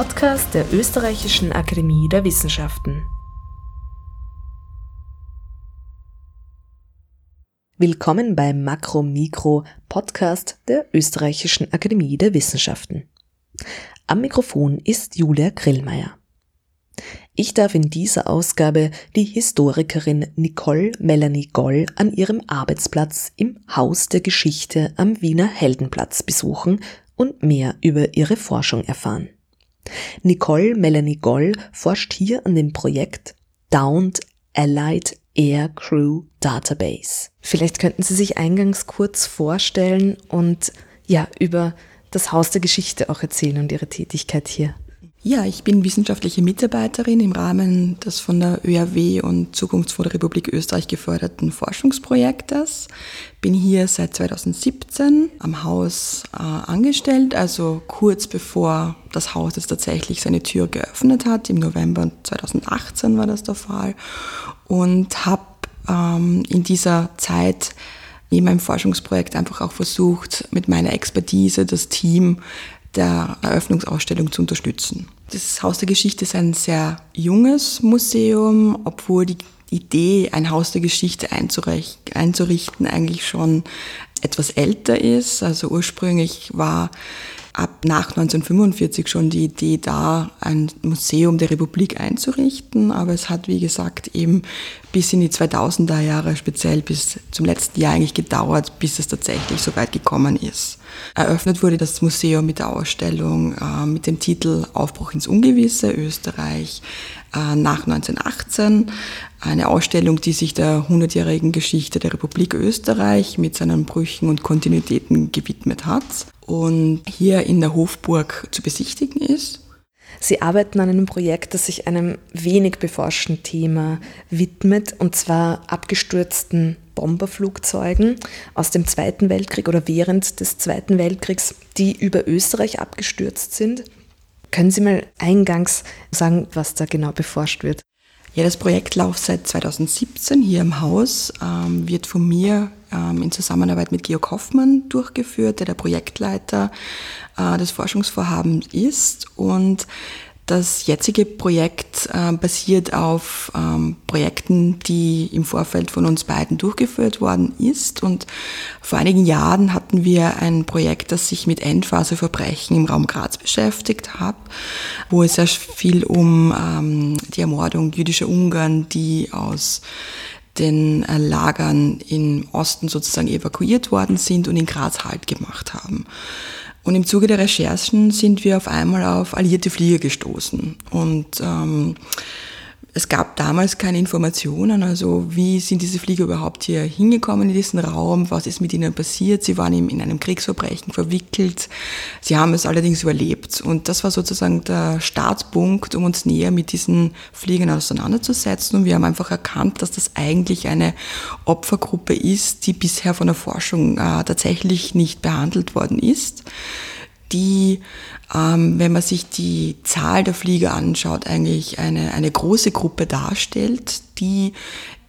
Podcast der Österreichischen Akademie der Wissenschaften. Willkommen beim Makro-Mikro-Podcast der Österreichischen Akademie der Wissenschaften. Am Mikrofon ist Julia Grillmeier. Ich darf in dieser Ausgabe die Historikerin Nicole Melanie Goll an ihrem Arbeitsplatz im Haus der Geschichte am Wiener Heldenplatz besuchen und mehr über ihre Forschung erfahren. Nicole Melanie Goll forscht hier an dem Projekt Downed Allied Air Crew Database. Vielleicht könnten Sie sich eingangs kurz vorstellen und ja, über das Haus der Geschichte auch erzählen und Ihre Tätigkeit hier. Ja, ich bin wissenschaftliche Mitarbeiterin im Rahmen des von der ÖRW und Zukunftsfonds der Republik Österreich geförderten Forschungsprojektes. Bin hier seit 2017 am Haus äh, angestellt, also kurz bevor das Haus jetzt tatsächlich seine Tür geöffnet hat. Im November 2018 war das der Fall. Und habe ähm, in dieser Zeit in meinem Forschungsprojekt einfach auch versucht, mit meiner Expertise das Team der Eröffnungsausstellung zu unterstützen. Das Haus der Geschichte ist ein sehr junges Museum, obwohl die Idee, ein Haus der Geschichte einzurichten, eigentlich schon etwas älter ist. Also ursprünglich war ab nach 1945 schon die Idee da, ein Museum der Republik einzurichten, aber es hat, wie gesagt, eben bis in die 2000er Jahre, speziell bis zum letzten Jahr eigentlich gedauert, bis es tatsächlich so weit gekommen ist. Eröffnet wurde das Museum mit der Ausstellung äh, mit dem Titel Aufbruch ins Ungewisse Österreich äh, nach 1918. Eine Ausstellung, die sich der 100-jährigen Geschichte der Republik Österreich mit seinen Brüchen und Kontinuitäten gewidmet hat und hier in der Hofburg zu besichtigen ist. Sie arbeiten an einem Projekt, das sich einem wenig beforschten Thema widmet, und zwar abgestürzten Bomberflugzeugen aus dem Zweiten Weltkrieg oder während des Zweiten Weltkriegs, die über Österreich abgestürzt sind. Können Sie mal eingangs sagen, was da genau beforscht wird? Ja, das Projekt läuft seit 2017 hier im Haus, ähm, wird von mir ähm, in Zusammenarbeit mit Georg Hoffmann durchgeführt, der der Projektleiter äh, des Forschungsvorhabens ist. Und das jetzige Projekt äh, basiert auf ähm, Projekten, die im Vorfeld von uns beiden durchgeführt worden ist. Und vor einigen Jahren hatten wir ein Projekt, das sich mit Endphaseverbrechen im Raum Graz beschäftigt hat, wo es sehr viel um ähm, die Ermordung jüdischer Ungarn, die aus den äh, Lagern im Osten sozusagen evakuiert worden sind und in Graz Halt gemacht haben. Und im Zuge der Recherchen sind wir auf einmal auf alliierte Flieger gestoßen. Und ähm, es gab damals keine Informationen, also wie sind diese Flieger überhaupt hier hingekommen in diesen Raum, was ist mit ihnen passiert. Sie waren in einem Kriegsverbrechen verwickelt, sie haben es allerdings überlebt. Und das war sozusagen der Startpunkt, um uns näher mit diesen Fliegern auseinanderzusetzen. Und wir haben einfach erkannt, dass das eigentlich eine Opfergruppe ist, die bisher von der Forschung äh, tatsächlich nicht behandelt worden ist die, ähm, wenn man sich die Zahl der Flieger anschaut, eigentlich eine, eine große Gruppe darstellt, die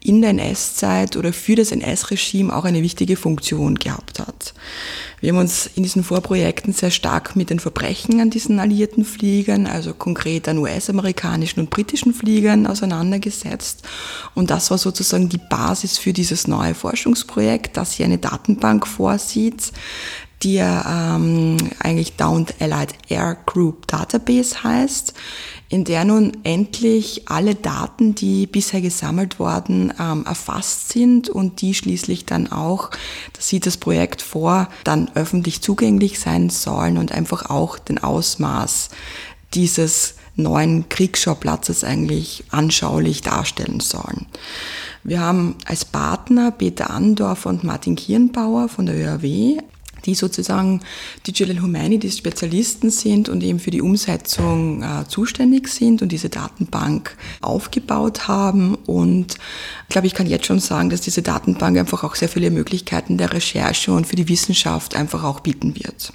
in der NS-Zeit oder für das NS-Regime auch eine wichtige Funktion gehabt hat. Wir haben uns in diesen Vorprojekten sehr stark mit den Verbrechen an diesen alliierten Fliegern, also konkret an US-amerikanischen und britischen Fliegern auseinandergesetzt. Und das war sozusagen die Basis für dieses neue Forschungsprojekt, das hier eine Datenbank vorsieht, die ähm, eigentlich Downed Allied Air Group Database heißt, in der nun endlich alle Daten, die bisher gesammelt worden, ähm, erfasst sind und die schließlich dann auch, das sieht das Projekt vor, dann öffentlich zugänglich sein sollen und einfach auch den Ausmaß dieses neuen Kriegsschauplatzes eigentlich anschaulich darstellen sollen. Wir haben als Partner Peter Andorf und Martin Kirnbauer von der ÖRW die sozusagen Digital Humanities Spezialisten sind und eben für die Umsetzung äh, zuständig sind und diese Datenbank aufgebaut haben. Und ich glaube, ich kann jetzt schon sagen, dass diese Datenbank einfach auch sehr viele Möglichkeiten der Recherche und für die Wissenschaft einfach auch bieten wird.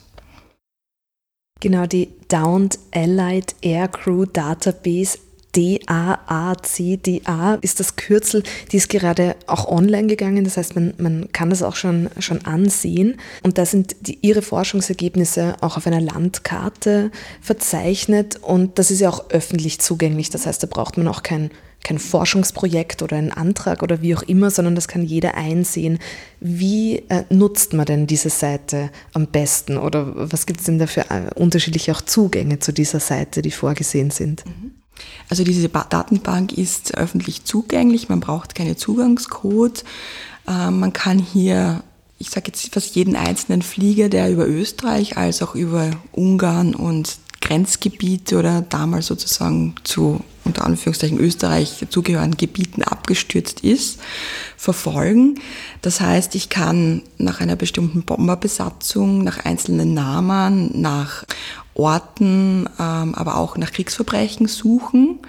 Genau, die Downed Allied Aircrew Database DAACDA ist das Kürzel, die ist gerade auch online gegangen, das heißt, man, man kann das auch schon, schon ansehen. Und da sind die, ihre Forschungsergebnisse auch auf einer Landkarte verzeichnet und das ist ja auch öffentlich zugänglich. Das heißt, da braucht man auch kein kein Forschungsprojekt oder ein Antrag oder wie auch immer, sondern das kann jeder einsehen. Wie äh, nutzt man denn diese Seite am besten oder was gibt es denn da für äh, unterschiedliche auch Zugänge zu dieser Seite, die vorgesehen sind? Mhm. Also diese Datenbank ist öffentlich zugänglich, man braucht keine Zugangscode. Äh, man kann hier, ich sage jetzt fast jeden einzelnen Flieger, der über Österreich als auch über Ungarn und Grenzgebiete oder damals sozusagen zu unter Anführungszeichen Österreich zugehörigen Gebieten abgestürzt ist, verfolgen. Das heißt, ich kann nach einer bestimmten Bomberbesatzung, nach einzelnen Namen, nach Orten, ähm, aber auch nach Kriegsverbrechen suchen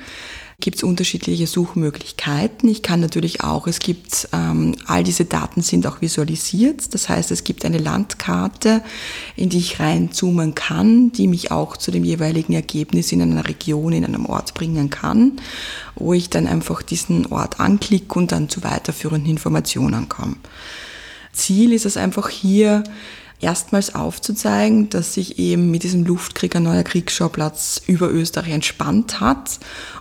gibt es unterschiedliche Suchmöglichkeiten. Ich kann natürlich auch, es gibt, ähm, all diese Daten sind auch visualisiert. Das heißt, es gibt eine Landkarte, in die ich reinzoomen kann, die mich auch zu dem jeweiligen Ergebnis in einer Region, in einem Ort bringen kann, wo ich dann einfach diesen Ort anklicke und dann zu weiterführenden Informationen komme. Ziel ist es einfach hier, erstmals aufzuzeigen, dass sich eben mit diesem Luftkrieg ein neuer Kriegsschauplatz über Österreich entspannt hat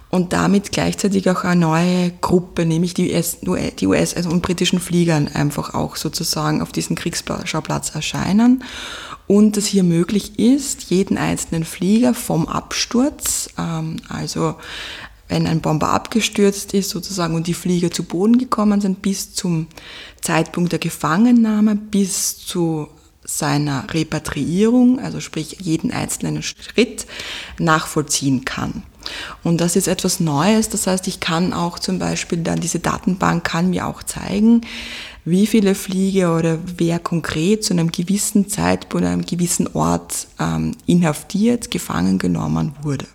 und damit gleichzeitig auch eine neue Gruppe, nämlich die US, die US also und britischen Fliegern einfach auch sozusagen auf diesem Kriegsschauplatz erscheinen. Und es hier möglich ist, jeden einzelnen Flieger vom Absturz, ähm, also wenn ein Bomber abgestürzt ist sozusagen und die Flieger zu Boden gekommen sind, bis zum Zeitpunkt der Gefangennahme, bis zu seiner Repatriierung, also sprich jeden einzelnen Schritt, nachvollziehen kann. Und das ist etwas Neues. Das heißt, ich kann auch zum Beispiel dann diese Datenbank kann mir auch zeigen, wie viele Flieger oder wer konkret zu einem gewissen Zeitpunkt, einem gewissen Ort ähm, inhaftiert, gefangen genommen wurde.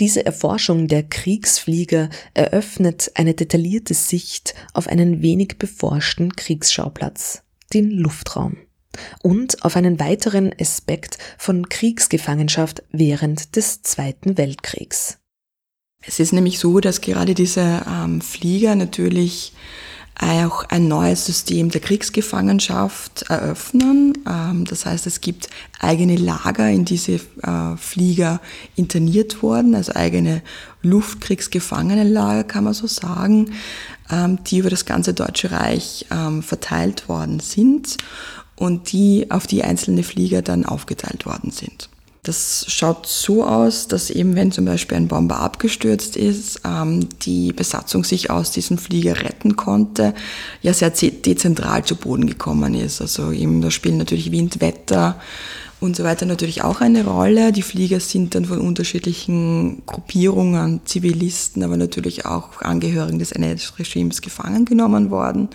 Diese Erforschung der Kriegsflieger eröffnet eine detaillierte Sicht auf einen wenig beforschten Kriegsschauplatz, den Luftraum und auf einen weiteren Aspekt von Kriegsgefangenschaft während des Zweiten Weltkriegs. Es ist nämlich so, dass gerade diese ähm, Flieger natürlich auch ein neues System der Kriegsgefangenschaft eröffnen. Ähm, das heißt, es gibt eigene Lager, in diese äh, Flieger interniert wurden, also eigene Luftkriegsgefangenenlager, kann man so sagen, ähm, die über das ganze Deutsche Reich ähm, verteilt worden sind und die auf die einzelnen Flieger dann aufgeteilt worden sind. Das schaut so aus, dass eben wenn zum Beispiel ein Bomber abgestürzt ist, ähm, die Besatzung sich aus diesem Flieger retten konnte, ja sehr dezentral zu Boden gekommen ist. Also eben da spielen natürlich Wind, Wetter und so weiter natürlich auch eine Rolle. Die Flieger sind dann von unterschiedlichen Gruppierungen, Zivilisten, aber natürlich auch Angehörigen des NS-Regimes gefangen genommen worden.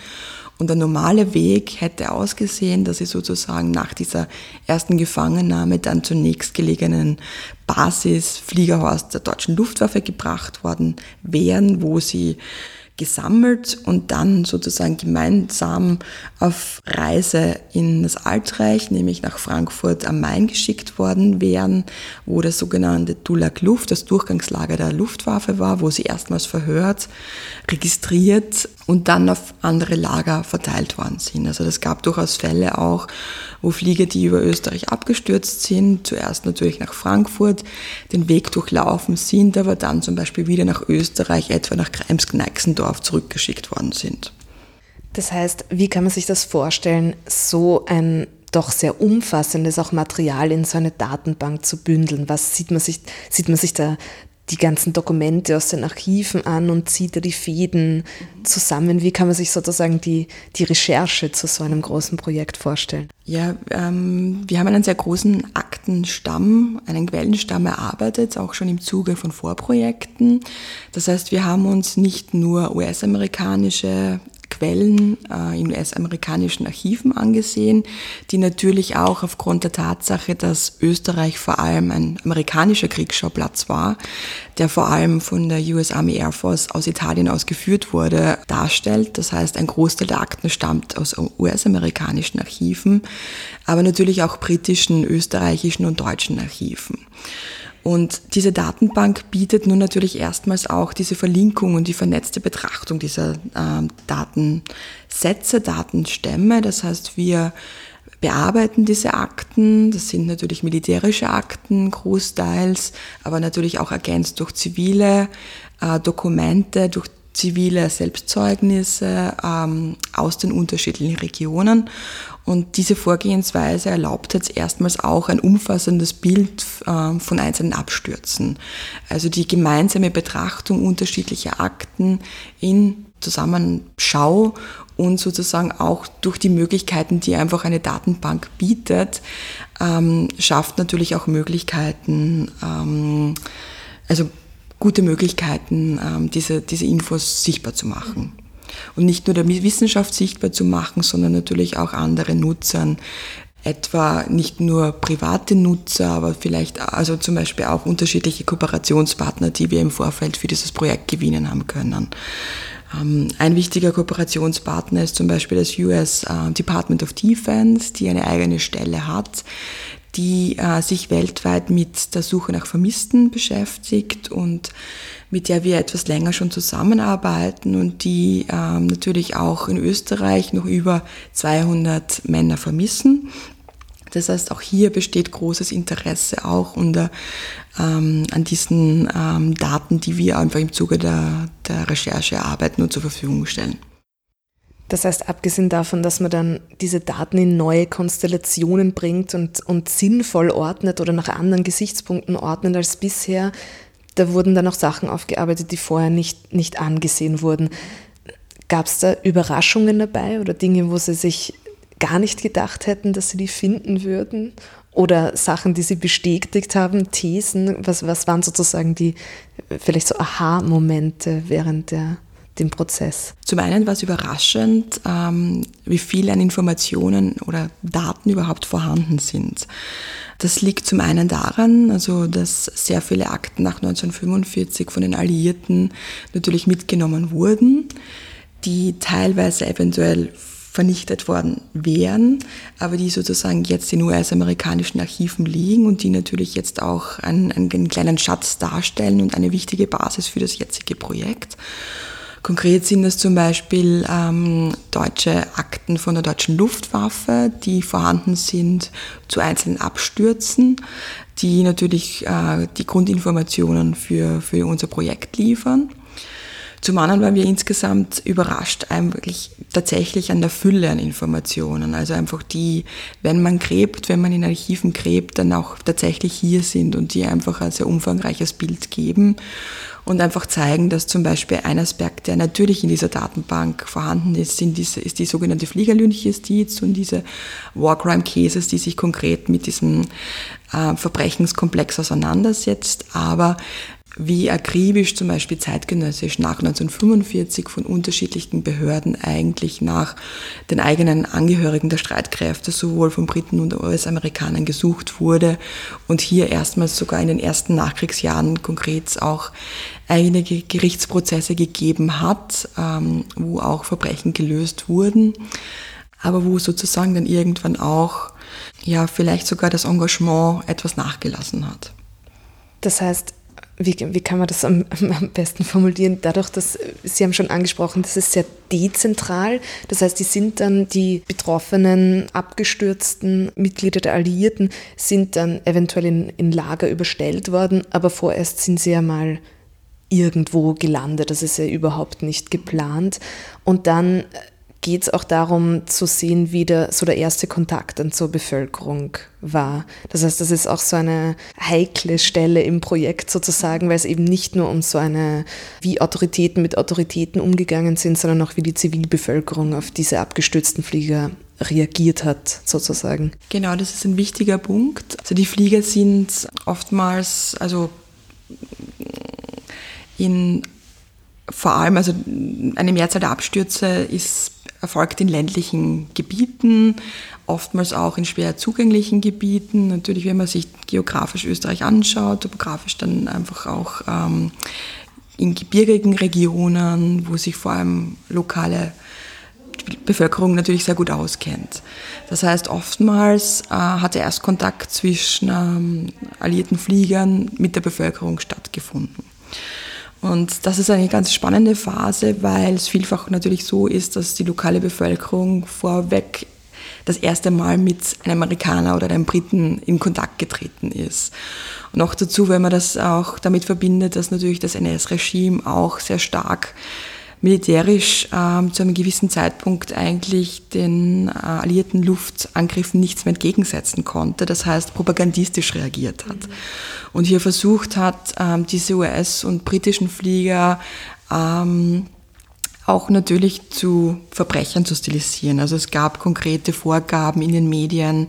Und der normale Weg hätte ausgesehen, dass sie sozusagen nach dieser ersten Gefangennahme dann zur nächstgelegenen Basis Fliegerhorst der deutschen Luftwaffe gebracht worden wären, wo sie gesammelt und dann sozusagen gemeinsam auf Reise in das Altreich, nämlich nach Frankfurt am Main geschickt worden wären, wo das sogenannte Dulag Luft, das Durchgangslager der Luftwaffe war, wo sie erstmals verhört, registriert und dann auf andere Lager verteilt worden sind. Also das gab durchaus Fälle auch, wo Flieger, die über Österreich abgestürzt sind, zuerst natürlich nach Frankfurt, den Weg durchlaufen sind, aber dann zum Beispiel wieder nach Österreich, etwa nach Krems-Kneixendorf zurückgeschickt worden sind. Das heißt, wie kann man sich das vorstellen, so ein doch sehr umfassendes auch Material in so eine Datenbank zu bündeln? Was sieht man sich, sieht man sich da die ganzen Dokumente aus den Archiven an und zieht da die Fäden zusammen. Wie kann man sich sozusagen die, die Recherche zu so einem großen Projekt vorstellen? Ja, ähm, wir haben einen sehr großen Aktenstamm, einen Quellenstamm erarbeitet, auch schon im Zuge von Vorprojekten. Das heißt, wir haben uns nicht nur US-amerikanische Quellen äh, in US-amerikanischen Archiven angesehen, die natürlich auch aufgrund der Tatsache, dass Österreich vor allem ein amerikanischer Kriegsschauplatz war, der vor allem von der US Army Air Force aus Italien aus geführt wurde, darstellt. Das heißt, ein Großteil der Akten stammt aus US-amerikanischen Archiven, aber natürlich auch britischen, österreichischen und deutschen Archiven. Und diese Datenbank bietet nun natürlich erstmals auch diese Verlinkung und die vernetzte Betrachtung dieser äh, Datensätze, Datenstämme. Das heißt, wir bearbeiten diese Akten. Das sind natürlich militärische Akten großteils, aber natürlich auch ergänzt durch zivile äh, Dokumente, durch zivile Selbstzeugnisse ähm, aus den unterschiedlichen Regionen. Und diese Vorgehensweise erlaubt jetzt erstmals auch ein umfassendes Bild äh, von einzelnen Abstürzen. Also die gemeinsame Betrachtung unterschiedlicher Akten in Zusammenschau und sozusagen auch durch die Möglichkeiten, die einfach eine Datenbank bietet, ähm, schafft natürlich auch Möglichkeiten, ähm, also gute Möglichkeiten, ähm, diese, diese Infos sichtbar zu machen. Und nicht nur der Wissenschaft sichtbar zu machen, sondern natürlich auch anderen Nutzern, etwa nicht nur private Nutzer, aber vielleicht also zum Beispiel auch unterschiedliche Kooperationspartner, die wir im Vorfeld für dieses Projekt gewinnen haben können. Ähm, ein wichtiger Kooperationspartner ist zum Beispiel das US äh, Department of Defense, die eine eigene Stelle hat, die äh, sich weltweit mit der Suche nach Vermissten beschäftigt und mit der wir etwas länger schon zusammenarbeiten und die ähm, natürlich auch in Österreich noch über 200 Männer vermissen. Das heißt, auch hier besteht großes Interesse auch unter, ähm, an diesen ähm, Daten, die wir einfach im Zuge der, der Recherche erarbeiten und zur Verfügung stellen. Das heißt, abgesehen davon, dass man dann diese Daten in neue Konstellationen bringt und, und sinnvoll ordnet oder nach anderen Gesichtspunkten ordnet als bisher, da wurden dann auch Sachen aufgearbeitet, die vorher nicht, nicht angesehen wurden. Gab es da Überraschungen dabei oder Dinge, wo Sie sich gar nicht gedacht hätten, dass Sie die finden würden? Oder Sachen, die Sie bestätigt haben, Thesen? Was, was waren sozusagen die vielleicht so Aha-Momente während der dem Prozess? Zum einen war es überraschend, ähm, wie viel an Informationen oder Daten überhaupt vorhanden sind. Das liegt zum einen daran, also dass sehr viele Akten nach 1945 von den Alliierten natürlich mitgenommen wurden, die teilweise eventuell vernichtet worden wären, aber die sozusagen jetzt in US-amerikanischen Archiven liegen und die natürlich jetzt auch einen, einen kleinen Schatz darstellen und eine wichtige Basis für das jetzige Projekt. Konkret sind es zum Beispiel ähm, deutsche Akten von der deutschen Luftwaffe, die vorhanden sind zu einzelnen Abstürzen, die natürlich äh, die Grundinformationen für, für unser Projekt liefern. Zum anderen waren wir insgesamt überrascht eigentlich tatsächlich an der Fülle an Informationen. Also einfach die, wenn man gräbt, wenn man in Archiven gräbt, dann auch tatsächlich hier sind und die einfach ein sehr umfangreiches Bild geben und einfach zeigen, dass zum Beispiel ein Aspekt, der natürlich in dieser Datenbank vorhanden ist, sind diese, ist die sogenannte Fliegerlynchjustiz und diese War Crime Cases, die sich konkret mit diesem äh, Verbrechenskomplex auseinandersetzt, aber wie akribisch zum Beispiel zeitgenössisch nach 1945 von unterschiedlichen Behörden eigentlich nach den eigenen Angehörigen der Streitkräfte sowohl von Briten und US-Amerikanern gesucht wurde und hier erstmals sogar in den ersten Nachkriegsjahren konkret auch einige Gerichtsprozesse gegeben hat, ähm, wo auch Verbrechen gelöst wurden, aber wo sozusagen dann irgendwann auch ja vielleicht sogar das Engagement etwas nachgelassen hat. Das heißt, wie, wie kann man das am, am, besten formulieren? Dadurch, dass Sie haben schon angesprochen, das ist sehr dezentral. Das heißt, die sind dann die betroffenen, abgestürzten Mitglieder der Alliierten sind dann eventuell in, in Lager überstellt worden, aber vorerst sind sie ja mal irgendwo gelandet. Das ist ja überhaupt nicht geplant. Und dann geht es auch darum zu sehen, wie der, so der erste Kontakt dann zur Bevölkerung war. Das heißt, das ist auch so eine heikle Stelle im Projekt sozusagen, weil es eben nicht nur um so eine, wie Autoritäten mit Autoritäten umgegangen sind, sondern auch wie die Zivilbevölkerung auf diese abgestürzten Flieger reagiert hat, sozusagen. Genau, das ist ein wichtiger Punkt. Also die Flieger sind oftmals, also in vor allem, also eine Mehrzahl der Abstürze ist erfolgt in ländlichen Gebieten, oftmals auch in schwer zugänglichen Gebieten. Natürlich, wenn man sich geografisch Österreich anschaut, topografisch dann einfach auch ähm, in gebirgigen Regionen, wo sich vor allem lokale Bevölkerung natürlich sehr gut auskennt. Das heißt, oftmals äh, hat der Erstkontakt zwischen ähm, alliierten Fliegern mit der Bevölkerung stattgefunden. Und das ist eine ganz spannende Phase, weil es vielfach natürlich so ist, dass die lokale Bevölkerung vorweg das erste Mal mit einem Amerikaner oder einem Briten in Kontakt getreten ist. Und auch dazu, wenn man das auch damit verbindet, dass natürlich das NS-Regime auch sehr stark militärisch ähm, zu einem gewissen Zeitpunkt eigentlich den äh, alliierten Luftangriffen nichts mehr entgegensetzen konnte, das heißt propagandistisch reagiert hat. Mhm. Und hier versucht hat, ähm, diese US- und britischen Flieger ähm, auch natürlich zu Verbrechern zu stilisieren. Also es gab konkrete Vorgaben in den Medien,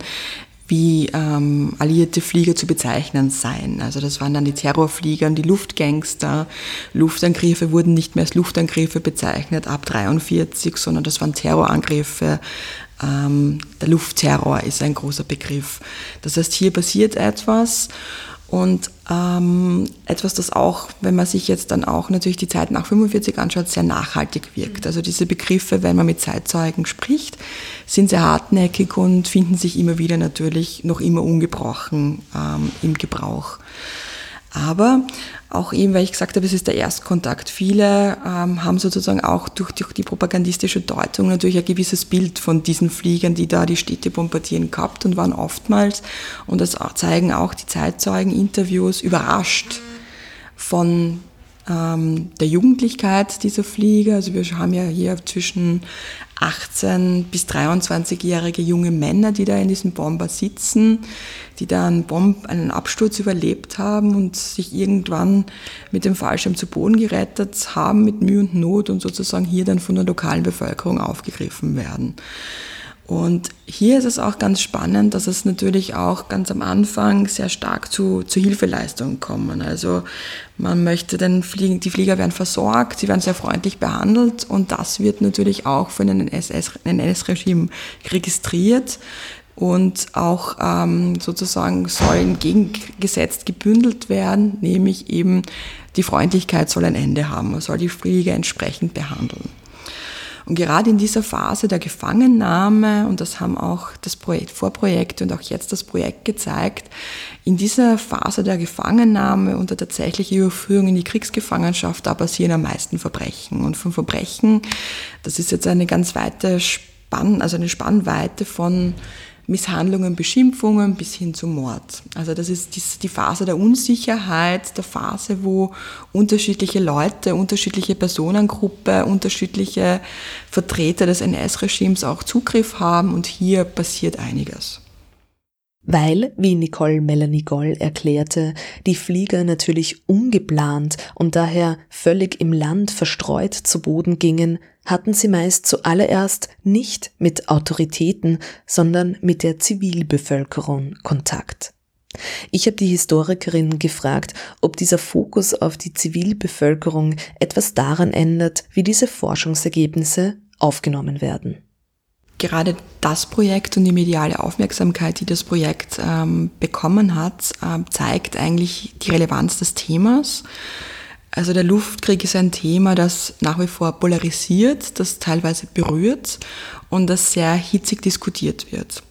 wie ähm, alliierte Flieger zu bezeichnen seien. Also das waren dann die Terrorflieger und die Luftgangster. Luftangriffe wurden nicht mehr als Luftangriffe bezeichnet ab 43, sondern das waren Terrorangriffe. Ähm, der Luftterror ist ein großer Begriff. Das heißt, hier passiert etwas und ähm, etwas, das auch, wenn man sich jetzt dann auch natürlich die Zeit nach 45 anschaut, sehr nachhaltig wirkt. Also diese Begriffe, wenn man mit Zeitzeugen spricht, sind sehr hartnäckig und finden sich immer wieder natürlich noch immer ungebrochen ähm, im Gebrauch. Aber auch eben, weil ich gesagt habe, es ist der Erstkontakt. Viele ähm, haben sozusagen auch durch, durch, die propagandistische Deutung natürlich ein gewisses Bild von diesen Fliegern, die da die Städte bombardieren, gehabt und waren oftmals, und das zeigen auch die Zeitzeugen-Interviews, überrascht von ähm, der Jugendlichkeit dieser Flieger. Also wir haben ja hier zwischen 18 bis 23-jährige junge Männer, die da in diesem Bomber sitzen, die da einen, Bomb, einen Absturz überlebt haben und sich irgendwann mit dem Fallschirm zu Boden gerettet haben, mit Mühe und Not und sozusagen hier dann von der lokalen Bevölkerung aufgegriffen werden. Und hier ist es auch ganz spannend, dass es natürlich auch ganz am Anfang sehr stark zu, zu Hilfeleistungen kommen. Also man möchte den Fliegen, die Flieger werden versorgt, sie werden sehr freundlich behandelt und das wird natürlich auch von einem NS-Regime registriert und auch ähm, sozusagen soll entgegengesetzt gebündelt werden, nämlich eben die Freundlichkeit soll ein Ende haben, man soll die Flieger entsprechend behandeln. Und gerade in dieser Phase der Gefangennahme, und das haben auch das Projekt, Vorprojekt und auch jetzt das Projekt gezeigt, in dieser Phase der Gefangennahme und der tatsächlichen Überführung in die Kriegsgefangenschaft, da passieren am meisten Verbrechen. Und von Verbrechen, das ist jetzt eine ganz weite Spann, also eine Spannweite von Misshandlungen, Beschimpfungen bis hin zum Mord. Also das ist die Phase der Unsicherheit, der Phase, wo unterschiedliche Leute, unterschiedliche Personengruppen, unterschiedliche Vertreter des NS-Regimes auch Zugriff haben und hier passiert einiges. Weil, wie Nicole Melanie Goll erklärte, die Flieger natürlich ungeplant und daher völlig im Land verstreut zu Boden gingen, hatten sie meist zuallererst nicht mit Autoritäten, sondern mit der Zivilbevölkerung Kontakt. Ich habe die Historikerin gefragt, ob dieser Fokus auf die Zivilbevölkerung etwas daran ändert, wie diese Forschungsergebnisse aufgenommen werden. Gerade das Projekt und die mediale Aufmerksamkeit, die das Projekt ähm, bekommen hat, äh, zeigt eigentlich die Relevanz des Themas. Also der Luftkrieg ist ein Thema, das nach wie vor polarisiert, das teilweise berührt und das sehr hitzig diskutiert wird.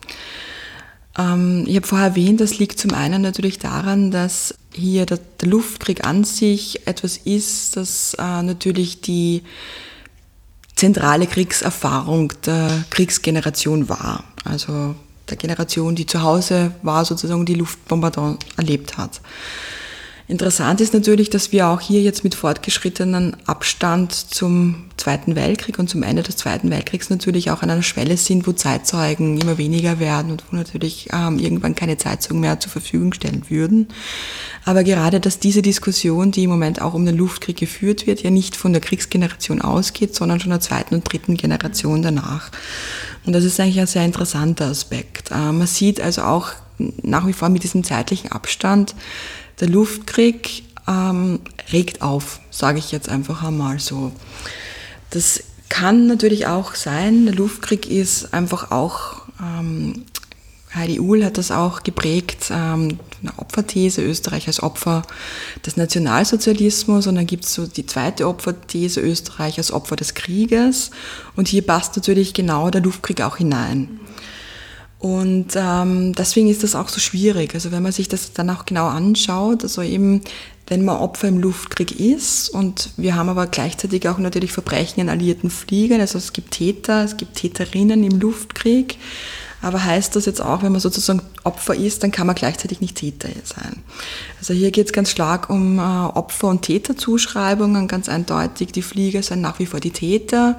Ähm, ich habe vorher erwähnt, das liegt zum einen natürlich daran, dass hier der, Luftkrieg an sich etwas ist, das äh, natürlich die zentrale Kriegserfahrung der Kriegsgeneration war. Also der Generation, die zu Hause war, sozusagen die Luftbombardement erlebt hat. Interessant ist natürlich, dass wir auch hier jetzt mit fortgeschrittenen Abstand zum Zweiten Weltkrieg und zum Ende des Zweiten Weltkriegs natürlich auch an einer Schwelle sind, wo Zeitzeugen immer weniger werden und wo natürlich ähm, irgendwann keine Zeitzeugen mehr zur Verfügung stellen würden. Aber gerade, dass diese Diskussion, die im Moment auch um den Luftkrieg geführt wird, ja nicht von der Kriegsgeneration ausgeht, sondern schon der zweiten und dritten Generation danach. Und das ist eigentlich ein sehr interessanter Aspekt. Äh, man sieht also auch nach wie vor mit diesem zeitlichen Abstand, der Luftkrieg ähm, regt auf, sage ich jetzt einfach einmal so. Das kann natürlich auch sein, der Luftkrieg ist einfach auch ähm, Heidi Uhl hat das auch geprägt, ähm, eine Opferthese, Österreich als Opfer des Nationalsozialismus und dann gibt es so die zweite Opferthese, Österreich als Opfer des Krieges und hier passt natürlich genau der Luftkrieg auch hinein. Und ähm, deswegen ist das auch so schwierig. Also wenn man sich das dann auch genau anschaut, also eben wenn man Opfer im Luftkrieg ist und wir haben aber gleichzeitig auch natürlich Verbrechen in alliierten Fliegern, also es gibt Täter, es gibt Täterinnen im Luftkrieg, aber heißt das jetzt auch, wenn man sozusagen Opfer ist, dann kann man gleichzeitig nicht Täter sein. Also hier geht es ganz stark um äh, Opfer- und Täterzuschreibungen, ganz eindeutig, die Flieger sind nach wie vor die Täter,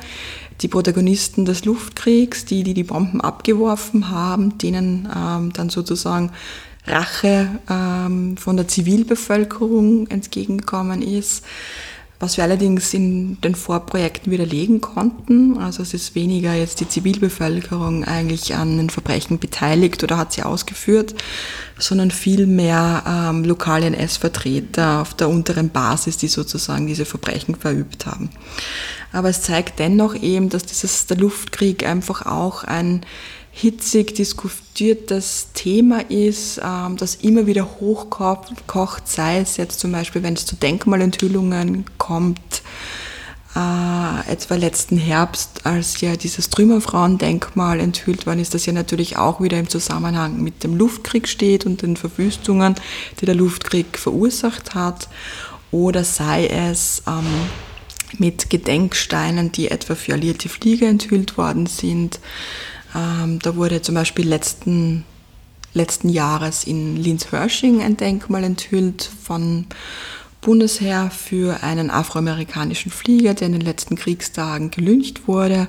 die Protagonisten des Luftkriegs, die, die die Bomben abgeworfen haben, denen ähm, dann sozusagen Rache ähm, von der Zivilbevölkerung entgegengekommen ist. Was wir allerdings in den Vorprojekten widerlegen konnten, also es ist weniger jetzt die Zivilbevölkerung eigentlich an den Verbrechen beteiligt oder hat sie ausgeführt, sondern vielmehr ähm, lokale NS-Vertreter auf der unteren Basis, die sozusagen diese Verbrechen verübt haben. Aber es zeigt dennoch eben, dass dieses, der Luftkrieg einfach auch ein hitzig diskutiertes Thema ist, ähm, das immer wieder hochkocht, sei es jetzt zum Beispiel, wenn es zu Denkmalenthüllungen kommt, äh, etwa letzten Herbst, als ja dieses Trümmerfrauendenkmal enthüllt worden ist, das ja natürlich auch wieder im Zusammenhang mit dem Luftkrieg steht und den Verwüstungen, die der Luftkrieg verursacht hat, oder sei es ähm, mit Gedenksteinen, die etwa für alliierte Flieger enthüllt worden sind, ähm, da wurde zum Beispiel letzten, letzten Jahres in Linz-Hörsching ein Denkmal enthüllt von Bundesheer für einen afroamerikanischen Flieger, der in den letzten Kriegstagen gelyncht wurde,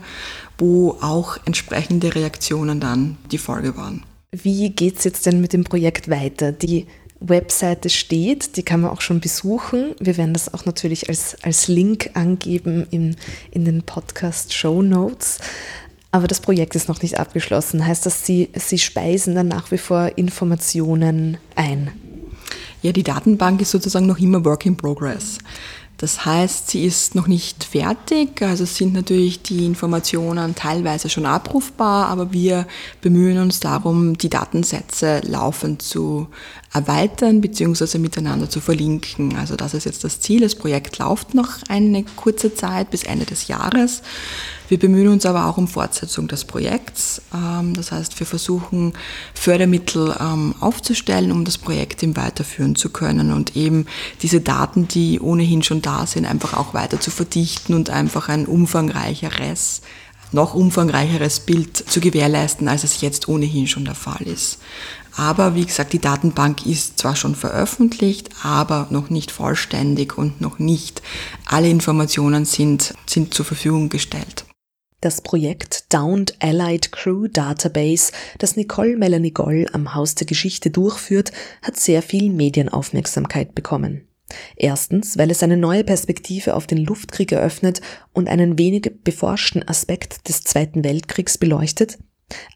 wo auch entsprechende Reaktionen dann die Folge waren. Wie geht es jetzt denn mit dem Projekt weiter? Die Webseite steht, die kann man auch schon besuchen. Wir werden das auch natürlich als, als Link angeben in, in den Podcast-Show Notes. Aber das Projekt ist noch nicht abgeschlossen. Heißt das, Sie, Sie speisen dann nach wie vor Informationen ein? Ja, die Datenbank ist sozusagen noch immer Work in Progress. Das heißt, sie ist noch nicht fertig, also sind natürlich die Informationen teilweise schon abrufbar, aber wir bemühen uns darum, die Datensätze laufend zu erweitern bzw. miteinander zu verlinken. Also das ist jetzt das Ziel. Das Projekt läuft noch eine kurze Zeit bis Ende des Jahres. Wir bemühen uns aber auch um Fortsetzung des Projekts. Ähm, das heißt, wir versuchen Fördermittel ähm, aufzustellen, um das Projekt eben weiterführen zu können und eben diese Daten, die ohnehin schon da sind, einfach auch weiter zu verdichten und einfach ein umfangreicheres noch umfangreicheres Bild zu gewährleisten, als es jetzt ohnehin schon der Fall ist. Aber wie gesagt, die Datenbank ist zwar schon veröffentlicht, aber noch nicht vollständig und noch nicht alle Informationen sind, sind zur Verfügung gestellt. Das Projekt Downed Allied Crew Database, das Nicole Melanie Goll am Haus der Geschichte durchführt, hat sehr viel Medienaufmerksamkeit bekommen. Erstens, weil es eine neue Perspektive auf den Luftkrieg eröffnet und einen wenig beforschten Aspekt des Zweiten Weltkriegs beleuchtet,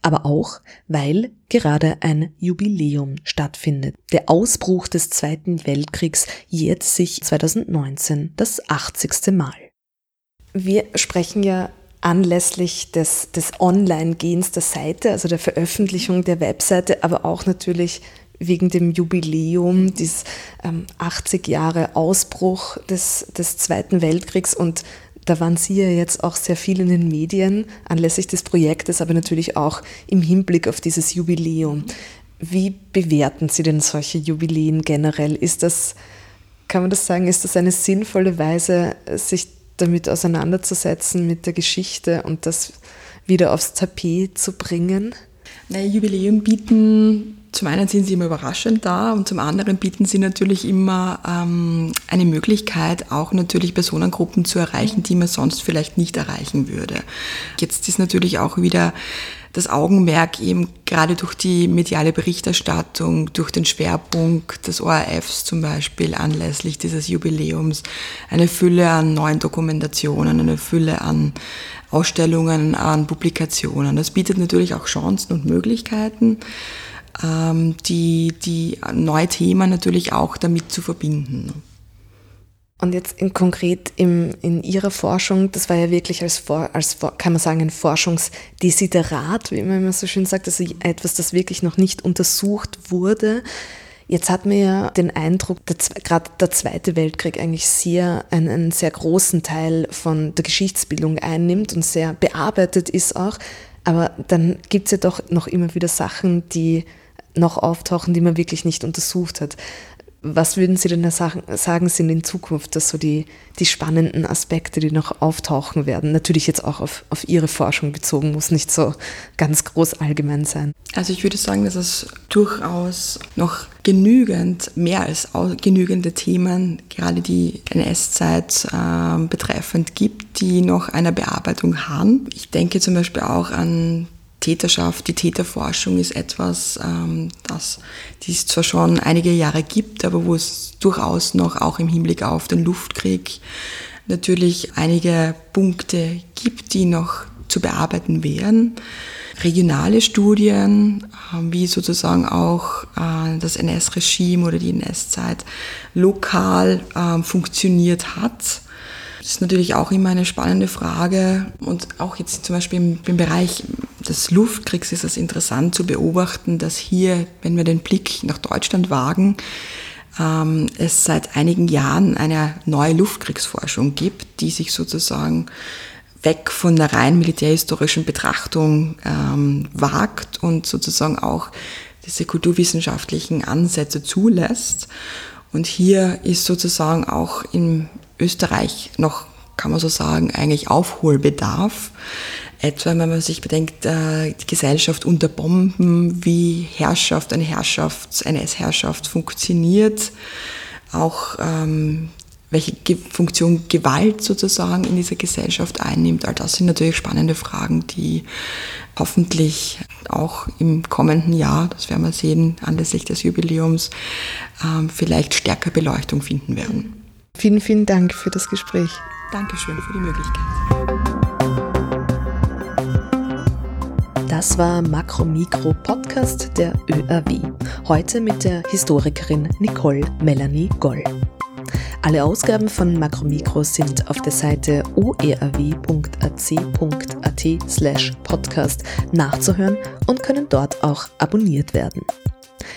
aber auch, weil gerade ein Jubiläum stattfindet. Der Ausbruch des Zweiten Weltkriegs jährt sich 2019 das 80. Mal. Wir sprechen ja anlässlich des, des Online-Gehens der Seite, also der Veröffentlichung der Webseite, aber auch natürlich wegen dem Jubiläum, dieses ähm, 80 Jahre Ausbruch des, des Zweiten Weltkriegs und da waren Sie ja jetzt auch sehr viel in den Medien anlässlich des Projektes, aber natürlich auch im Hinblick auf dieses Jubiläum. Wie bewerten Sie denn solche Jubiläen generell? Ist das, kann man das sagen, ist das eine sinnvolle Weise, sich damit auseinanderzusetzen, mit der Geschichte und das wieder aufs Tapet zu bringen? Naja, Jubiläum bieten, zum einen sind sie immer überraschend da und zum anderen bieten sie natürlich immer ähm, eine Möglichkeit, auch natürlich Personengruppen zu erreichen, die man sonst vielleicht nicht erreichen würde. Jetzt ist natürlich auch wieder das Augenmerk eben gerade durch die mediale Berichterstattung, durch den Schwerpunkt des ORFs zum Beispiel anlässlich dieses Jubiläums, eine Fülle an neuen Dokumentationen, eine Fülle an Ausstellungen, an Publikationen. Das bietet natürlich auch Chancen und Möglichkeiten, ähm, die, die neue Themen natürlich auch damit zu verbinden. Und jetzt in konkret im, in Ihrer Forschung, das war ja wirklich als, als kann man sagen, ein Forschungsdesiderat, wie man immer so schön sagt, also etwas, das wirklich noch nicht untersucht wurde. Jetzt hat man ja den Eindruck, gerade der Zweite Weltkrieg eigentlich sehr einen, einen sehr großen Teil von der Geschichtsbildung einnimmt und sehr bearbeitet ist auch. Aber dann gibt es ja doch noch immer wieder Sachen, die noch auftauchen, die man wirklich nicht untersucht hat. Was würden Sie denn sagen, sagen sind in Zukunft, dass so die, die spannenden Aspekte, die noch auftauchen werden? Natürlich jetzt auch auf, auf Ihre Forschung bezogen, muss nicht so ganz groß allgemein sein. Also ich würde sagen, dass es durchaus noch genügend, mehr als genügende Themen, gerade die NS-Zeit äh, betreffend gibt, die noch einer Bearbeitung haben. Ich denke zum Beispiel auch an Täterschaft, die Täterforschung ist etwas, ähm, das die es zwar schon einige Jahre gibt, aber wo es durchaus noch auch im Hinblick auf den Luftkrieg natürlich einige Punkte gibt, die noch zu bearbeiten wären. Regionale Studien, ähm, wie sozusagen auch äh, das NS-Regime oder die NS-Zeit lokal ähm, funktioniert hat das ist natürlich auch immer eine spannende Frage und auch jetzt zum Beispiel im, im Bereich des Luftkriegs ist es interessant zu beobachten, dass hier, wenn wir den Blick nach Deutschland wagen, ähm, es seit einigen Jahren eine neue Luftkriegsforschung gibt, die sich sozusagen weg von der rein militärhistorischen Betrachtung ähm, wagt und sozusagen auch diese kulturwissenschaftlichen Ansätze zulässt. Und hier ist sozusagen auch im Österreich noch, kann man so sagen, eigentlich Aufholbedarf. Etwa wenn man sich bedenkt, äh, die Gesellschaft unter Bomben, wie Herrschaft, eine Herrschaft, eine Herrschaft funktioniert, auch ähm, welche Funktion Gewalt sozusagen in dieser Gesellschaft einnimmt. All das sind natürlich spannende Fragen, die hoffentlich auch im kommenden Jahr, das werden wir sehen, anlässlich des Jubiläums, ähm, vielleicht stärker Beleuchtung finden werden. Vielen, vielen Dank für das Gespräch. Dankeschön für die Möglichkeit. Das war Makro-Mikro-Podcast der ÖRW. Heute mit der Historikerin Nicole Melanie Goll. Alle Ausgaben von Makromikro sind auf der Seite oerw.ac.at slash podcast nachzuhören und können dort auch abonniert werden.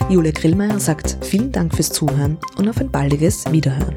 Julia Grillmeier sagt vielen Dank fürs Zuhören und auf ein baldiges Wiederhören.